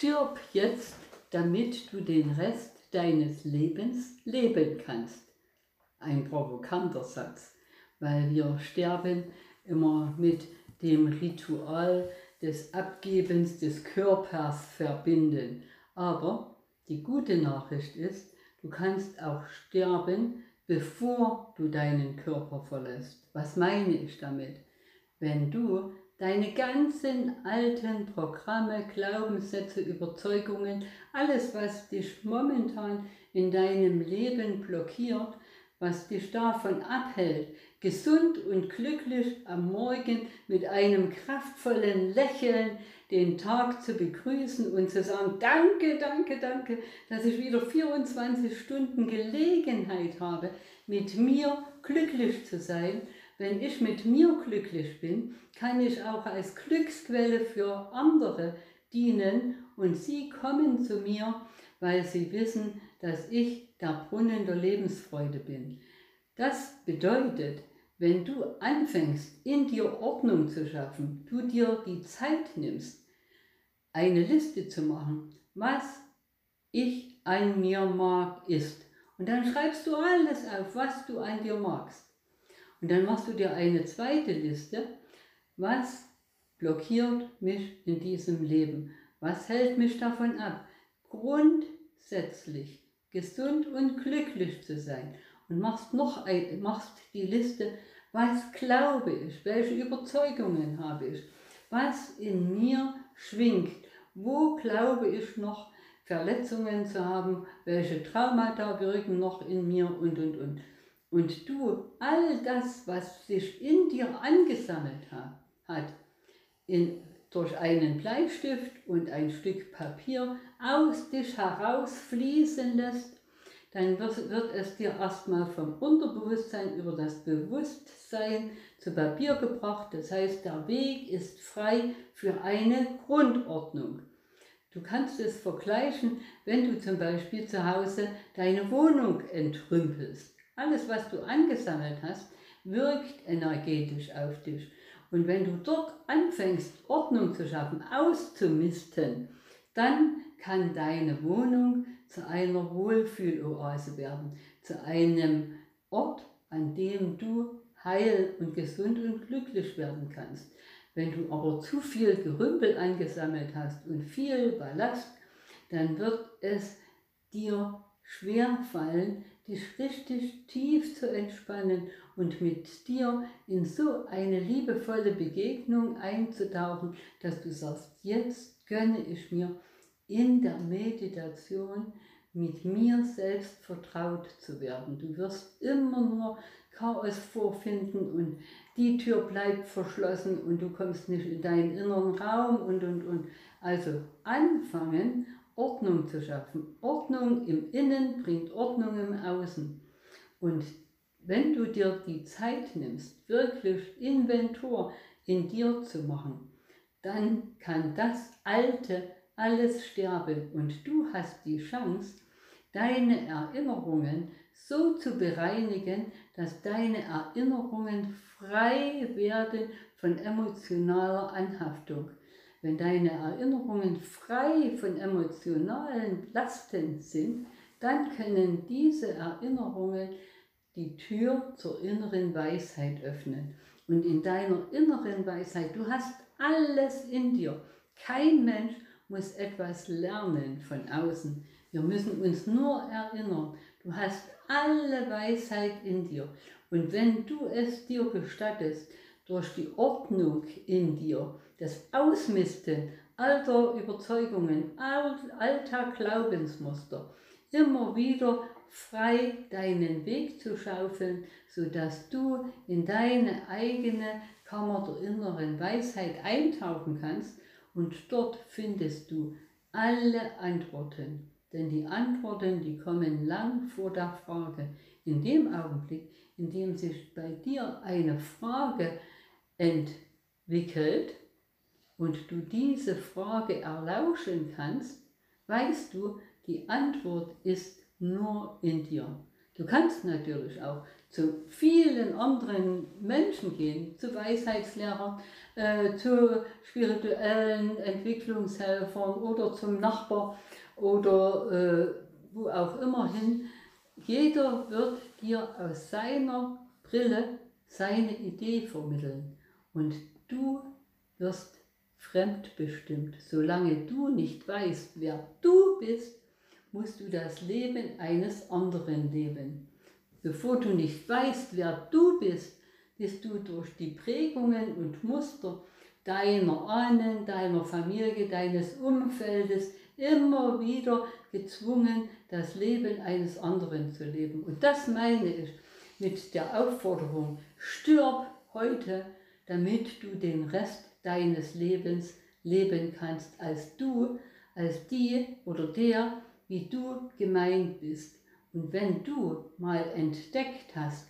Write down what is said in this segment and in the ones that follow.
Stirb jetzt, damit du den Rest deines Lebens leben kannst. Ein provokanter Satz, weil wir sterben immer mit dem Ritual des Abgebens des Körpers verbinden. Aber die gute Nachricht ist, du kannst auch sterben, bevor du deinen Körper verlässt. Was meine ich damit? Wenn du deine ganzen alten Programme, Glaubenssätze, Überzeugungen, alles, was dich momentan in deinem Leben blockiert, was dich davon abhält, gesund und glücklich am Morgen mit einem kraftvollen Lächeln den Tag zu begrüßen und zu sagen, danke, danke, danke, dass ich wieder 24 Stunden Gelegenheit habe, mit mir glücklich zu sein. Wenn ich mit mir glücklich bin, kann ich auch als Glücksquelle für andere dienen und sie kommen zu mir, weil sie wissen, dass ich der Brunnen der Lebensfreude bin. Das bedeutet, wenn du anfängst, in dir Ordnung zu schaffen, du dir die Zeit nimmst, eine Liste zu machen, was ich an mir mag, ist. Und dann schreibst du alles auf, was du an dir magst. Und dann machst du dir eine zweite Liste, was blockiert mich in diesem Leben? Was hält mich davon ab, grundsätzlich gesund und glücklich zu sein? Und machst noch ein, machst die Liste, was glaube ich, welche Überzeugungen habe ich, was in mir schwingt, wo glaube ich noch Verletzungen zu haben, welche Traumata wirken noch in mir und und und. Und du all das, was sich in dir angesammelt hat, in, durch einen Bleistift und ein Stück Papier aus dich herausfließen lässt, dann wird, wird es dir erstmal vom Unterbewusstsein über das Bewusstsein zu Papier gebracht. Das heißt, der Weg ist frei für eine Grundordnung. Du kannst es vergleichen, wenn du zum Beispiel zu Hause deine Wohnung entrümpelst. Alles, was du angesammelt hast, wirkt energetisch auf dich. Und wenn du dort anfängst, Ordnung zu schaffen, auszumisten, dann kann deine Wohnung zu einer Wohlfühloase werden, zu einem Ort, an dem du heil und gesund und glücklich werden kannst. Wenn du aber zu viel Gerümpel angesammelt hast und viel Ballast, dann wird es dir schwer fallen, dich richtig tief zu entspannen und mit dir in so eine liebevolle Begegnung einzutauchen, dass du sagst, jetzt gönne ich mir in der Meditation mit mir selbst vertraut zu werden. Du wirst immer nur Chaos vorfinden und die Tür bleibt verschlossen und du kommst nicht in deinen inneren Raum und und und. Also anfangen, Ordnung zu schaffen. Ordnung im Innen bringt Ordnung im Außen. Und wenn du dir die Zeit nimmst, wirklich Inventur in dir zu machen, dann kann das Alte alles sterben und du hast die Chance, deine Erinnerungen so zu bereinigen, dass deine Erinnerungen frei werden von emotionaler Anhaftung. Wenn deine Erinnerungen frei von emotionalen Lasten sind, dann können diese Erinnerungen die Tür zur inneren Weisheit öffnen. Und in deiner inneren Weisheit, du hast alles in dir. Kein Mensch muss etwas lernen von außen. Wir müssen uns nur erinnern, du hast alle Weisheit in dir. Und wenn du es dir gestattest, durch die Ordnung in dir, das Ausmisten alter Überzeugungen, alter Glaubensmuster, immer wieder frei deinen Weg zu schaufeln, sodass du in deine eigene Kammer der inneren Weisheit eintauchen kannst und dort findest du alle Antworten. Denn die Antworten, die kommen lang vor der Frage. In dem Augenblick, in dem sich bei dir eine Frage entwickelt und du diese Frage erlauschen kannst, weißt du, die Antwort ist nur in dir. Du kannst natürlich auch zu vielen anderen Menschen gehen, zu Weisheitslehrern, äh, zu spirituellen Entwicklungshelfern oder zum Nachbar oder äh, wo auch immer hin. Jeder wird dir aus seiner Brille seine Idee vermitteln und du wirst fremdbestimmt. Solange du nicht weißt, wer du bist, musst du das Leben eines anderen leben. Bevor du nicht weißt, wer du bist, bist du durch die Prägungen und Muster deiner Ahnen, deiner Familie, deines Umfeldes immer wieder gezwungen, das Leben eines anderen zu leben. Und das meine ich mit der Aufforderung, stirb heute, damit du den Rest deines Lebens leben kannst, als du, als die oder der, wie du gemeint bist. Und wenn du mal entdeckt hast,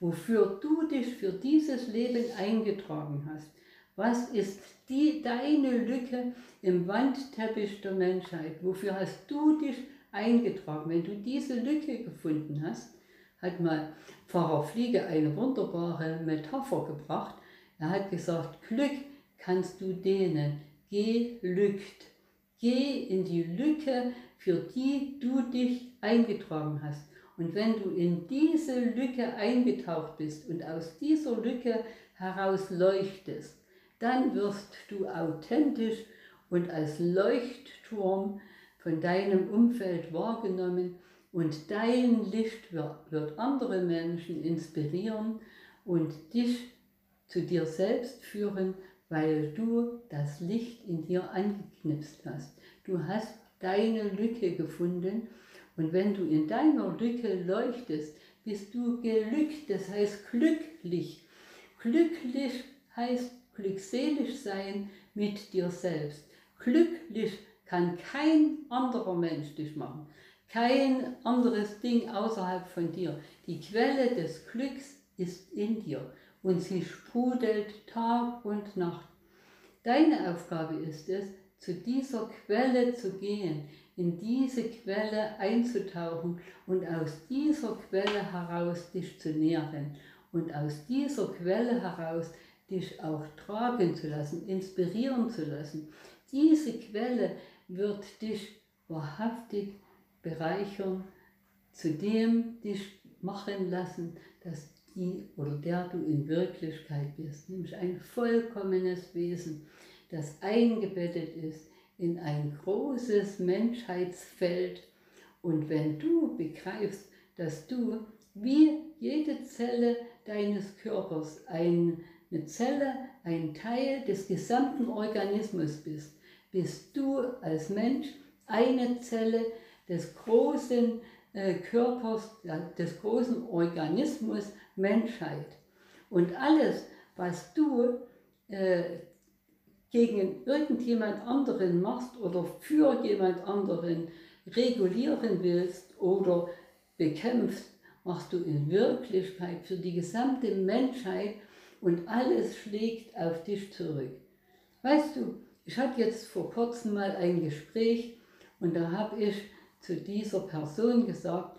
wofür du dich für dieses Leben eingetragen hast, was ist die, deine Lücke im Wandteppich der Menschheit? Wofür hast du dich eingetragen? Wenn du diese Lücke gefunden hast, hat mal Pfarrer Fliege eine wunderbare Metapher gebracht. Er hat gesagt, Glück kannst du dehnen, geh lückt. Geh in die Lücke, für die du dich eingetragen hast. Und wenn du in diese Lücke eingetaucht bist und aus dieser Lücke heraus leuchtest, dann wirst du authentisch und als Leuchtturm von deinem Umfeld wahrgenommen und dein Licht wird andere Menschen inspirieren und dich zu dir selbst führen weil du das Licht in dir angeknipst hast. Du hast deine Lücke gefunden und wenn du in deiner Lücke leuchtest, bist du gelückt, das heißt glücklich. Glücklich heißt glückselig sein mit dir selbst. Glücklich kann kein anderer Mensch dich machen. Kein anderes Ding außerhalb von dir. Die Quelle des Glücks ist in dir und sie sprudelt Tag und Nacht. Deine Aufgabe ist es, zu dieser Quelle zu gehen, in diese Quelle einzutauchen und aus dieser Quelle heraus dich zu nähren und aus dieser Quelle heraus dich auch tragen zu lassen, inspirieren zu lassen. Diese Quelle wird dich wahrhaftig bereichern, zu dem dich machen lassen, dass die oder der du in Wirklichkeit bist, nämlich ein vollkommenes Wesen, das eingebettet ist in ein großes Menschheitsfeld. Und wenn du begreifst, dass du wie jede Zelle deines Körpers eine Zelle, ein Teil des gesamten Organismus bist, bist du als Mensch eine Zelle des großen Körpers, des großen Organismus Menschheit. Und alles, was du äh, gegen irgendjemand anderen machst oder für jemand anderen regulieren willst oder bekämpfst, machst du in Wirklichkeit für die gesamte Menschheit und alles schlägt auf dich zurück. Weißt du, ich hatte jetzt vor kurzem mal ein Gespräch und da habe ich zu dieser Person gesagt,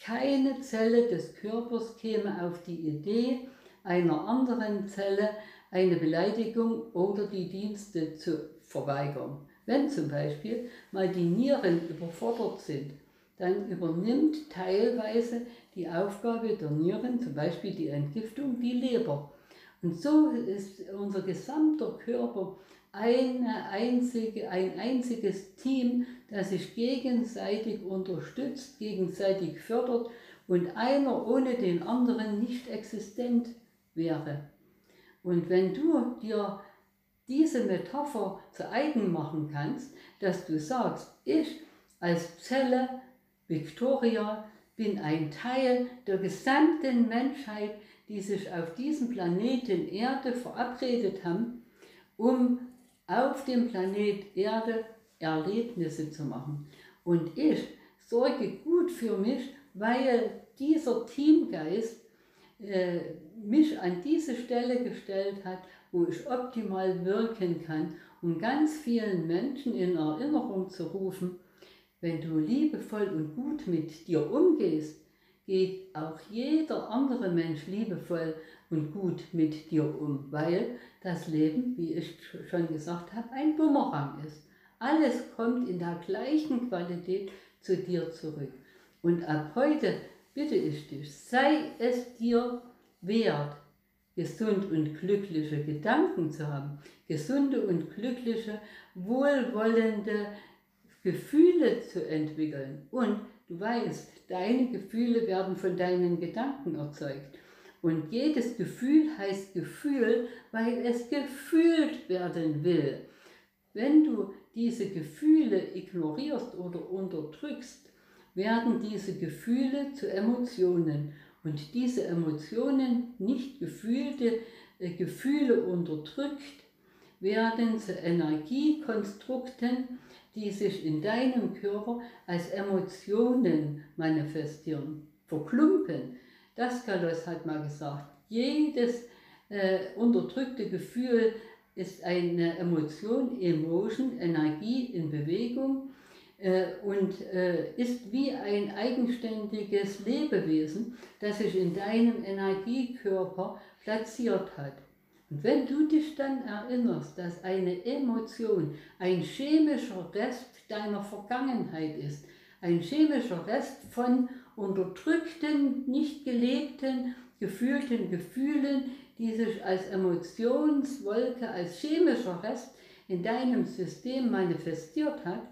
keine Zelle des Körpers käme auf die Idee, einer anderen Zelle eine Beleidigung oder die Dienste zu verweigern. Wenn zum Beispiel mal die Nieren überfordert sind, dann übernimmt teilweise die Aufgabe der Nieren, zum Beispiel die Entgiftung, die Leber. Und so ist unser gesamter Körper eine einzige, ein einziges Team, das sich gegenseitig unterstützt, gegenseitig fördert und einer ohne den anderen nicht existent wäre. Und wenn du dir diese Metapher zu eigen machen kannst, dass du sagst, ich als Zelle, Victoria, bin ein Teil der gesamten Menschheit, die sich auf diesem Planeten Erde verabredet haben, um auf dem Planet Erde Erlebnisse zu machen. Und ich sorge gut für mich, weil dieser Teamgeist äh, mich an diese Stelle gestellt hat, wo ich optimal wirken kann, um ganz vielen Menschen in Erinnerung zu rufen, wenn du liebevoll und gut mit dir umgehst, geht auch jeder andere Mensch liebevoll und gut mit dir um, weil das Leben, wie ich schon gesagt habe, ein Bumerang ist. Alles kommt in der gleichen Qualität zu dir zurück. Und ab heute bitte ich dich, sei es dir wert, gesund und glückliche Gedanken zu haben, gesunde und glückliche, wohlwollende Gefühle zu entwickeln. Und du weißt, deine Gefühle werden von deinen Gedanken erzeugt. Und jedes Gefühl heißt Gefühl, weil es gefühlt werden will. Wenn du diese Gefühle ignorierst oder unterdrückst, werden diese Gefühle zu Emotionen und diese Emotionen, nicht gefühlte äh, Gefühle unterdrückt, werden zu Energiekonstrukten, die sich in deinem Körper als Emotionen manifestieren, verklumpen. Das Kalos hat mal gesagt, jedes äh, unterdrückte Gefühl ist eine Emotion, Emotion, Energie in Bewegung äh, und äh, ist wie ein eigenständiges Lebewesen, das sich in deinem Energiekörper platziert hat. Und wenn du dich dann erinnerst, dass eine Emotion ein chemischer Rest deiner Vergangenheit ist, ein chemischer Rest von unterdrückten, nicht gelebten, gefühlten Gefühlen, die sich als Emotionswolke, als chemischer Rest in deinem System manifestiert hat,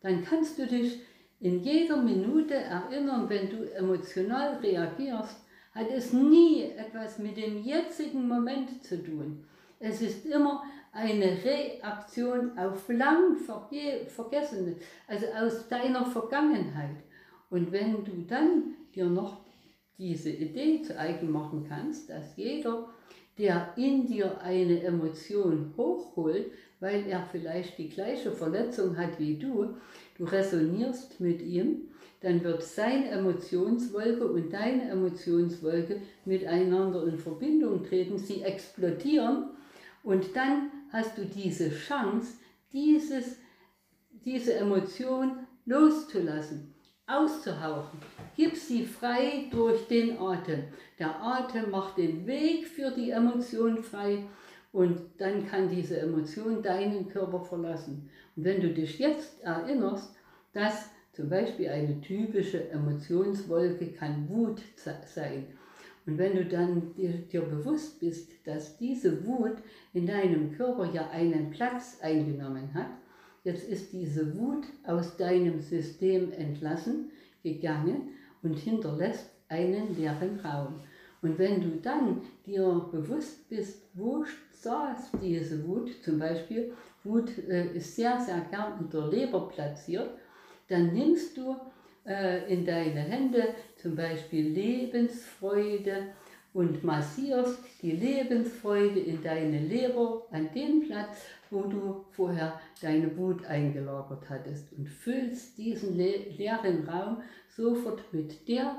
dann kannst du dich in jeder Minute erinnern, wenn du emotional reagierst, hat es nie etwas mit dem jetzigen Moment zu tun. Es ist immer eine Reaktion auf lang vergessene, also aus deiner Vergangenheit. Und wenn du dann dir noch diese Idee zu eigen machen kannst, dass jeder, der in dir eine Emotion hochholt, weil er vielleicht die gleiche Verletzung hat wie du, du resonierst mit ihm, dann wird seine Emotionswolke und deine Emotionswolke miteinander in Verbindung treten, sie explodieren und dann hast du diese Chance, dieses, diese Emotion loszulassen, auszuhauchen. Gib sie frei durch den Atem. Der Atem macht den Weg für die Emotion frei und dann kann diese Emotion deinen Körper verlassen. Und wenn du dich jetzt erinnerst, dass zum Beispiel eine typische Emotionswolke kann Wut sein. Und wenn du dann dir, dir, bewusst bist, dass diese Wut in deinem Körper ja einen Platz eingenommen hat, jetzt ist diese Wut aus deinem System entlassen, gegangen und hinterlässt einen leeren Raum. Und wenn du dann dir bewusst bist, wo saß diese Wut, zum Beispiel, Wut äh, ist sehr, sehr gern in der Leber platziert, dann nimmst du äh, in deine Hände zum Beispiel Lebensfreude und massierst die Lebensfreude in deine Leber an den Platz, wo du vorher deine Wut eingelagert hattest und füllst diesen le leeren Raum sofort mit, der,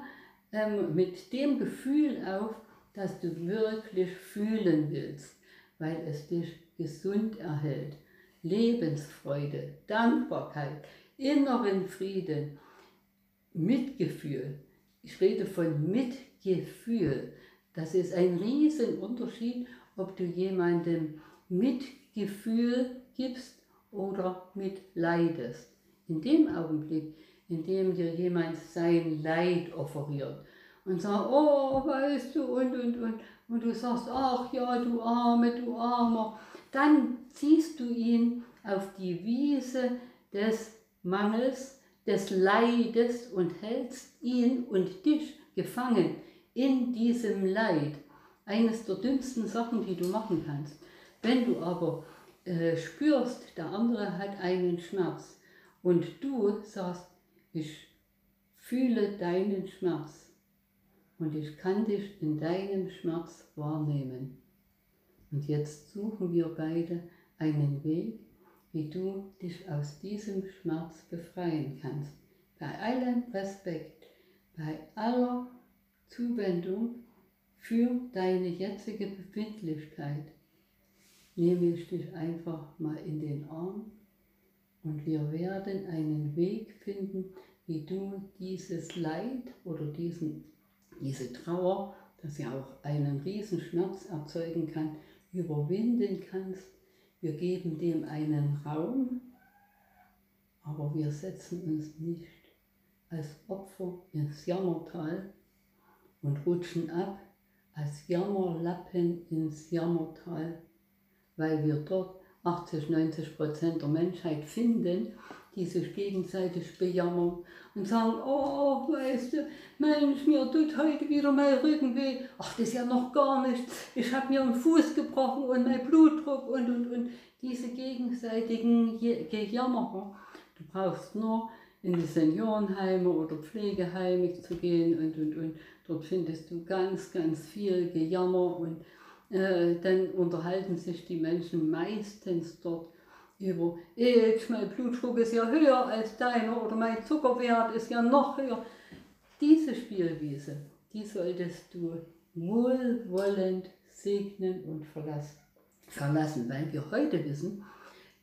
ähm, mit dem Gefühl auf, das du wirklich fühlen willst, weil es dich gesund erhält. Lebensfreude, Dankbarkeit, inneren Frieden, Mitgefühl. Ich rede von Mitgefühl. Das ist ein Riesenunterschied, ob du jemandem Mitgefühl gibst oder mitleidest. In dem Augenblick, in dem dir jemand sein Leid offeriert und sagt, oh, weißt du, und, und, und, und du sagst, ach ja, du Arme, du Armer, dann ziehst du ihn auf die Wiese des Mangels, des Leides und hältst ihn und dich gefangen in diesem Leid. Eines der dümmsten Sachen, die du machen kannst. Wenn du aber äh, spürst, der andere hat einen Schmerz und du sagst, ich fühle deinen Schmerz und ich kann dich in deinem Schmerz wahrnehmen. Und jetzt suchen wir beide einen Weg, wie du dich aus diesem Schmerz befreien kannst. Bei allem Respekt, bei aller Zuwendung für deine jetzige Befindlichkeit nehme ich dich einfach mal in den Arm und wir werden einen Weg finden, wie du dieses Leid oder diesen diese Trauer, dass sie auch einen Riesenschmerz erzeugen kann, überwinden kannst. Wir geben dem einen Raum, aber wir setzen uns nicht als Opfer ins Jammertal und rutschen ab als Jammerlappen ins Jammertal, weil wir dort 80, 90 Prozent der Menschheit finden, die sich gegenseitig bejammern und sagen, oh, weißt du, Mensch, mir tut heute wieder mein Rücken weh. Ach, das ist ja noch gar nichts. Ich habe mir einen Fuß gebrochen und mein Blutdruck und, und, und. Diese gegenseitigen Gejammerer. Du brauchst nur in die Seniorenheime oder Pflegeheime zu gehen und, und, und. Dort findest du ganz, ganz viel Gejammer und äh, dann unterhalten sich die Menschen meistens dort über, jetzt mein Blutdruck ist ja höher als deiner oder mein Zuckerwert ist ja noch höher. Diese Spielwiese, die solltest du wohlwollend segnen und verlassen, weil wir heute wissen,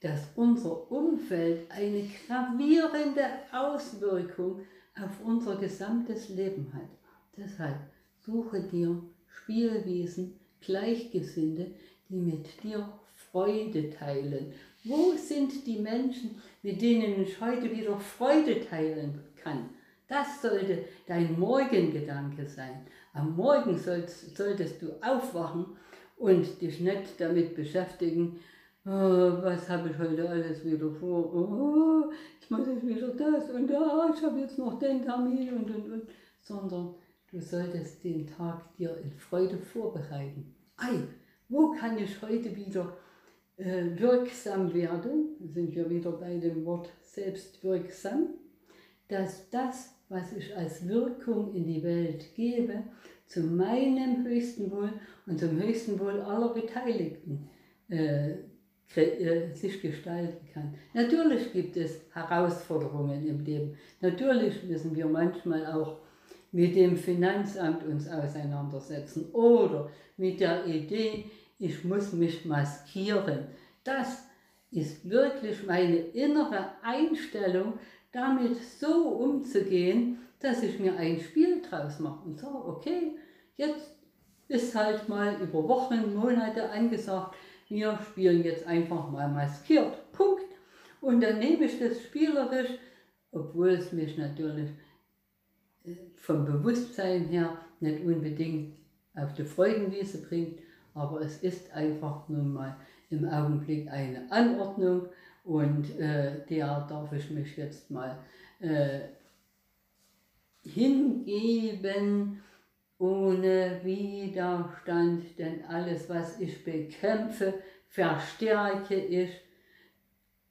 dass unser Umfeld eine gravierende Auswirkung auf unser gesamtes Leben hat. Deshalb suche dir Spielwiesen, Gleichgesinnte, die mit dir Freude teilen. Wo sind die Menschen, mit denen ich heute wieder Freude teilen kann? Das sollte dein Morgengedanke sein. Am Morgen sollst, solltest du aufwachen und dich nicht damit beschäftigen, oh, was habe ich heute alles wieder vor, oh, ich muss jetzt wieder das und da, ich habe jetzt noch den Termin und und und, sondern Du solltest den Tag dir in Freude vorbereiten. Ei, wo kann ich heute wieder äh, wirksam werden? Da sind wir wieder bei dem Wort selbstwirksam. Dass das, was ich als Wirkung in die Welt gebe, zu meinem höchsten Wohl und zum höchsten Wohl aller Beteiligten äh, äh, sich gestalten kann. Natürlich gibt es Herausforderungen im Leben. Natürlich müssen wir manchmal auch mit dem Finanzamt uns auseinandersetzen oder mit der Idee, ich muss mich maskieren. Das ist wirklich meine innere Einstellung, damit so umzugehen, dass ich mir ein Spiel draus mache und sage, okay, jetzt ist halt mal über Wochen, Monate angesagt, wir spielen jetzt einfach mal maskiert. Punkt. Und dann nehme ich das spielerisch, obwohl es mich natürlich vom Bewusstsein her nicht unbedingt auf die Freudenwiese bringt, aber es ist einfach nun mal im Augenblick eine Anordnung und äh, der darf ich mich jetzt mal äh, hingeben ohne Widerstand, denn alles, was ich bekämpfe, verstärke ich.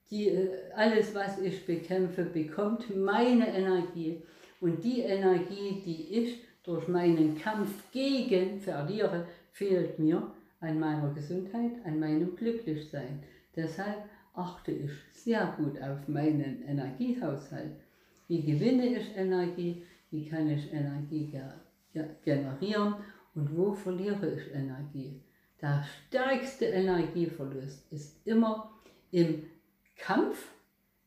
Die, äh, alles, was ich bekämpfe, bekommt meine Energie. Und die Energie, die ich durch meinen Kampf gegen verliere, fehlt mir an meiner Gesundheit, an meinem Glücklichsein. Deshalb achte ich sehr gut auf meinen Energiehaushalt. Wie gewinne ich Energie? Wie kann ich Energie generieren? Und wo verliere ich Energie? Der stärkste Energieverlust ist immer im Kampf,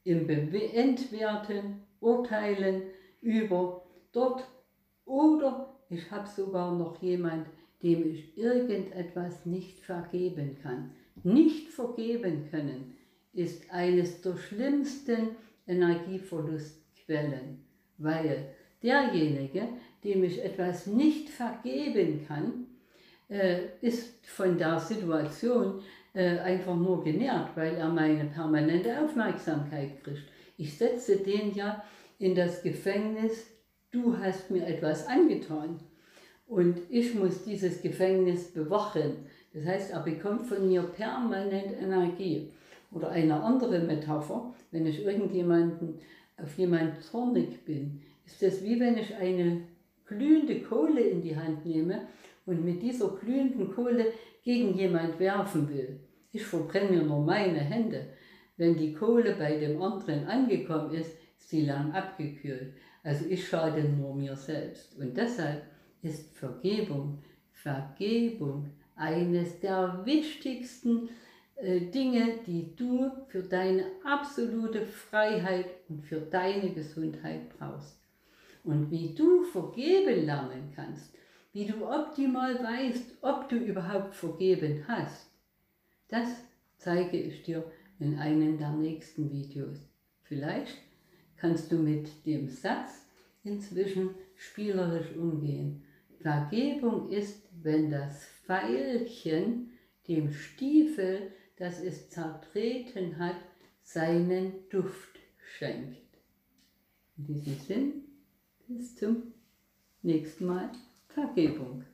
im Entwerten, Urteilen, über dort oder ich habe sogar noch jemand, dem ich irgendetwas nicht vergeben kann. Nicht vergeben können ist eines der schlimmsten Energieverlustquellen, weil derjenige, dem ich etwas nicht vergeben kann, äh, ist von der Situation äh, einfach nur genährt, weil er meine permanente Aufmerksamkeit kriegt. Ich setze den ja in das Gefängnis, du hast mir etwas angetan und ich muss dieses Gefängnis bewachen. Das heißt, er bekommt von mir permanent Energie. Oder eine andere Metapher, wenn ich irgendjemanden auf jemanden zornig bin, ist das wie wenn ich eine glühende Kohle in die Hand nehme und mit dieser glühenden Kohle gegen jemand werfen will. Ich verbrenne mir nur meine Hände. Wenn die Kohle bei dem anderen angekommen ist, sie lang abgekühlt. Also ich schade nur mir selbst. Und deshalb ist Vergebung, Vergebung eines der wichtigsten äh, Dinge, die du für deine absolute Freiheit und für deine Gesundheit brauchst. und wie du vergeben lernen kannst, wie du optimal weißt, ob du überhaupt vergeben hast, das zeige ich dir in einem der nächsten Videos. Vielleicht kannst du mit dem Satz inzwischen spielerisch umgehen. Vergebung ist, wenn das Pfeilchen dem Stiefel, das es zertreten hat, seinen Duft schenkt. In diesem Sinn, bis zum nächsten Mal. Vergebung.